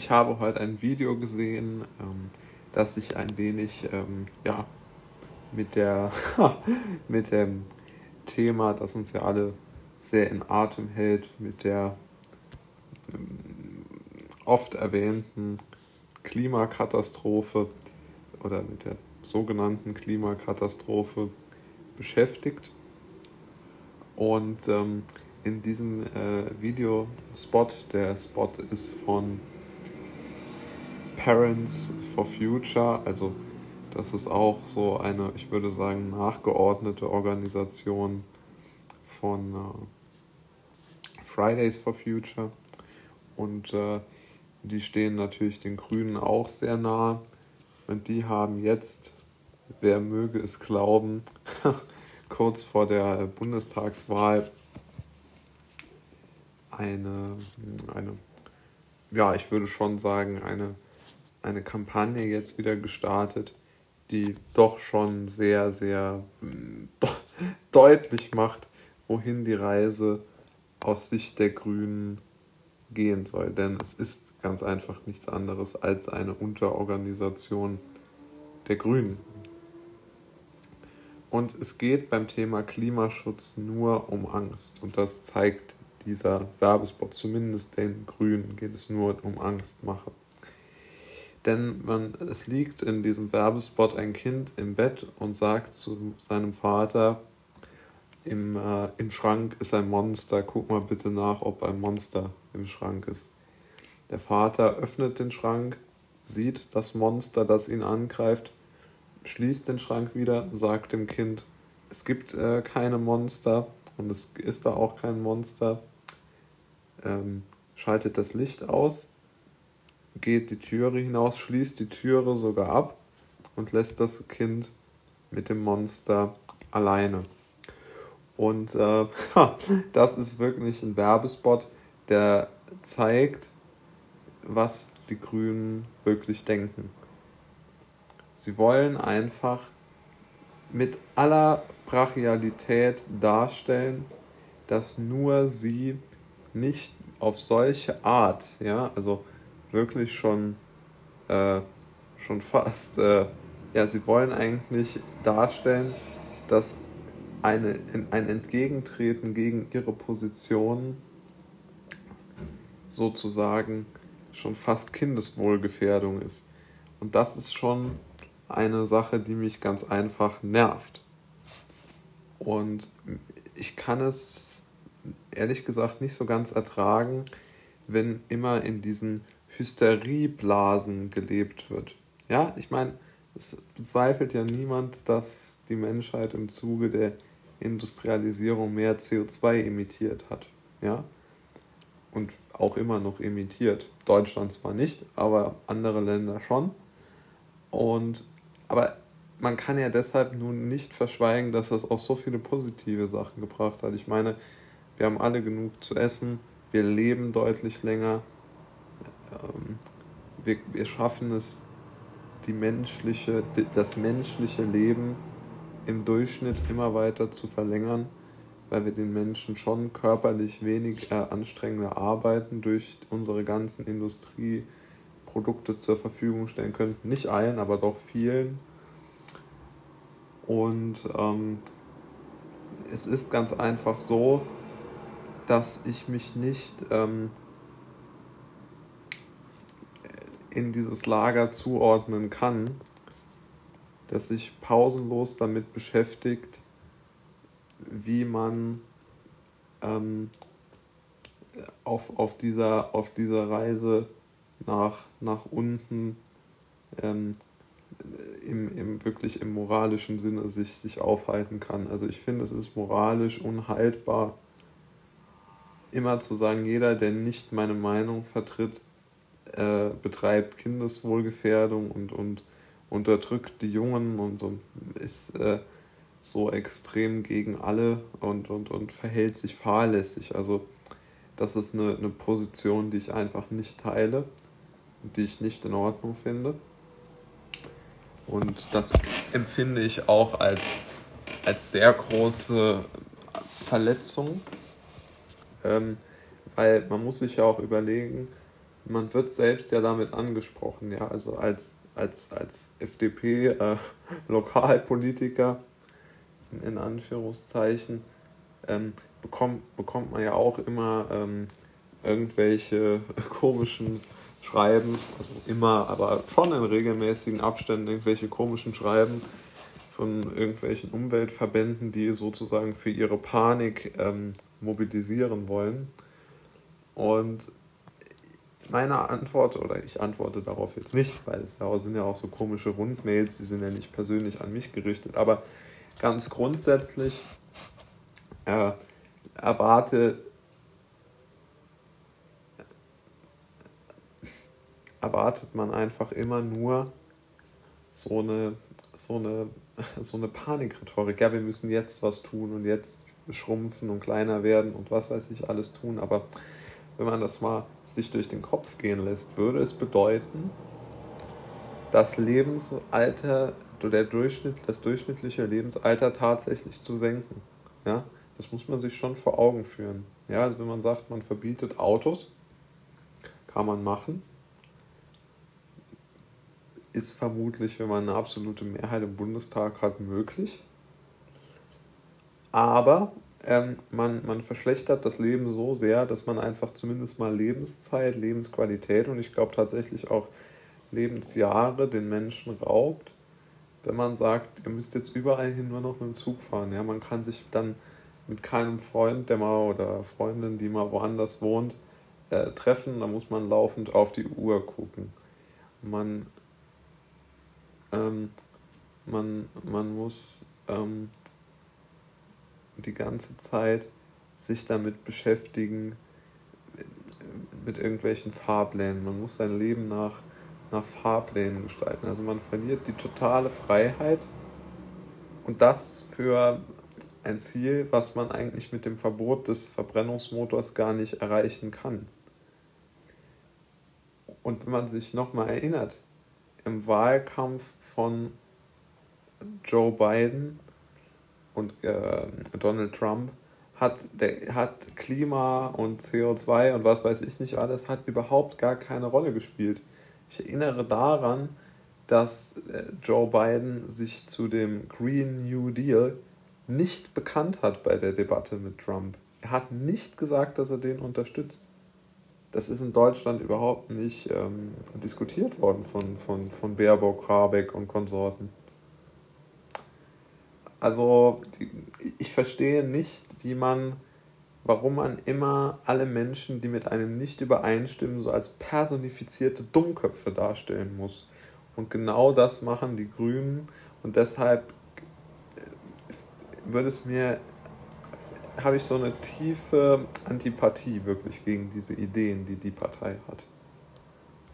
ich habe heute ein Video gesehen, ähm, das sich ein wenig ähm, ja, mit, der, mit dem Thema, das uns ja alle sehr in Atem hält, mit der ähm, oft erwähnten Klimakatastrophe oder mit der sogenannten Klimakatastrophe beschäftigt. Und ähm, in diesem äh, Videospot, der Spot ist von Parents for Future, also das ist auch so eine, ich würde sagen, nachgeordnete Organisation von äh, Fridays for Future. Und äh, die stehen natürlich den Grünen auch sehr nah. Und die haben jetzt, wer möge es glauben, kurz vor der Bundestagswahl eine, eine, ja, ich würde schon sagen, eine, eine Kampagne jetzt wieder gestartet, die doch schon sehr, sehr deutlich macht, wohin die Reise aus Sicht der Grünen gehen soll. Denn es ist ganz einfach nichts anderes als eine Unterorganisation der Grünen. Und es geht beim Thema Klimaschutz nur um Angst. Und das zeigt dieser Werbespot, zumindest den Grünen, geht es nur um Angstmache. Denn man, es liegt in diesem Werbespot ein Kind im Bett und sagt zu seinem Vater, im, äh, im Schrank ist ein Monster, guck mal bitte nach, ob ein Monster im Schrank ist. Der Vater öffnet den Schrank, sieht das Monster, das ihn angreift, schließt den Schrank wieder, sagt dem Kind, es gibt äh, keine Monster und es ist da auch kein Monster, ähm, schaltet das Licht aus geht die Türe hinaus, schließt die Türe sogar ab und lässt das Kind mit dem Monster alleine. Und äh, das ist wirklich ein Werbespot, der zeigt, was die Grünen wirklich denken. Sie wollen einfach mit aller Brachialität darstellen, dass nur sie nicht auf solche Art, ja, also wirklich schon, äh, schon fast, äh, ja, sie wollen eigentlich darstellen, dass eine, ein Entgegentreten gegen ihre Position sozusagen schon fast Kindeswohlgefährdung ist. Und das ist schon eine Sache, die mich ganz einfach nervt. Und ich kann es ehrlich gesagt nicht so ganz ertragen, wenn immer in diesen Hysterieblasen gelebt wird. Ja, ich meine, es bezweifelt ja niemand, dass die Menschheit im Zuge der Industrialisierung mehr CO2 emittiert hat. Ja? Und auch immer noch emittiert. Deutschland zwar nicht, aber andere Länder schon. Und aber man kann ja deshalb nun nicht verschweigen, dass das auch so viele positive Sachen gebracht hat. Ich meine, wir haben alle genug zu essen, wir leben deutlich länger, ähm, wir, wir schaffen es, die menschliche, das menschliche Leben im Durchschnitt immer weiter zu verlängern, weil wir den Menschen schon körperlich wenig äh, anstrengender arbeiten durch unsere ganzen Industrieprodukte zur Verfügung stellen können. Nicht allen, aber doch vielen. Und ähm, es ist ganz einfach so, dass ich mich nicht ähm, in dieses Lager zuordnen kann, das sich pausenlos damit beschäftigt, wie man ähm, auf, auf, dieser, auf dieser Reise nach, nach unten ähm, im, im, wirklich im moralischen Sinne sich, sich aufhalten kann. Also ich finde, es ist moralisch unhaltbar, immer zu sagen, jeder, der nicht meine Meinung vertritt, äh, betreibt Kindeswohlgefährdung und, und unterdrückt die Jungen und, und ist äh, so extrem gegen alle und, und, und verhält sich fahrlässig. Also das ist eine, eine Position, die ich einfach nicht teile und die ich nicht in Ordnung finde. Und das empfinde ich auch als, als sehr große Verletzung, ähm, weil man muss sich ja auch überlegen, man wird selbst ja damit angesprochen, ja, also als, als, als FDP-Lokalpolitiker, äh, in, Anführungszeichen, ähm, bekommt, bekommt man ja auch immer ähm, irgendwelche komischen Schreiben, also immer, aber schon in regelmäßigen Abständen irgendwelche komischen Schreiben von irgendwelchen Umweltverbänden, die sozusagen für ihre Panik ähm, mobilisieren wollen. Und meine Antwort, oder ich antworte darauf jetzt nicht, weil es sind ja auch so komische Rundmails, die sind ja nicht persönlich an mich gerichtet, aber ganz grundsätzlich äh, erwarte erwartet man einfach immer nur so eine, so eine, so eine Panikrhetorik. Ja, wir müssen jetzt was tun und jetzt schrumpfen und kleiner werden und was weiß ich alles tun. Aber wenn man das mal sich durch den Kopf gehen lässt, würde es bedeuten, das Lebensalter, der Durchschnitt, das durchschnittliche Lebensalter tatsächlich zu senken. Ja, das muss man sich schon vor Augen führen. Ja, also wenn man sagt, man verbietet Autos, kann man machen ist vermutlich, wenn man eine absolute Mehrheit im Bundestag hat, möglich. Aber ähm, man, man verschlechtert das Leben so sehr, dass man einfach zumindest mal Lebenszeit, Lebensqualität und ich glaube tatsächlich auch Lebensjahre den Menschen raubt, wenn man sagt, ihr müsst jetzt überall hin nur noch mit dem Zug fahren. Ja, man kann sich dann mit keinem Freund, der mal oder Freundin, die mal woanders wohnt, äh, treffen. Da muss man laufend auf die Uhr gucken. Man ähm, man, man muss ähm, die ganze Zeit sich damit beschäftigen, mit irgendwelchen Fahrplänen. Man muss sein Leben nach, nach Fahrplänen gestalten. Also man verliert die totale Freiheit und das für ein Ziel, was man eigentlich mit dem Verbot des Verbrennungsmotors gar nicht erreichen kann. Und wenn man sich nochmal erinnert, im Wahlkampf von Joe Biden und äh, Donald Trump hat, der, hat Klima und CO2 und was weiß ich nicht alles, hat überhaupt gar keine Rolle gespielt. Ich erinnere daran, dass äh, Joe Biden sich zu dem Green New Deal nicht bekannt hat bei der Debatte mit Trump. Er hat nicht gesagt, dass er den unterstützt das ist in Deutschland überhaupt nicht ähm, diskutiert worden von, von, von Baerbock, Habeck und Konsorten. Also ich verstehe nicht, wie man, warum man immer alle Menschen, die mit einem nicht übereinstimmen, so als personifizierte Dummköpfe darstellen muss. Und genau das machen die Grünen und deshalb äh, würde es mir habe ich so eine tiefe Antipathie wirklich gegen diese Ideen, die die Partei hat.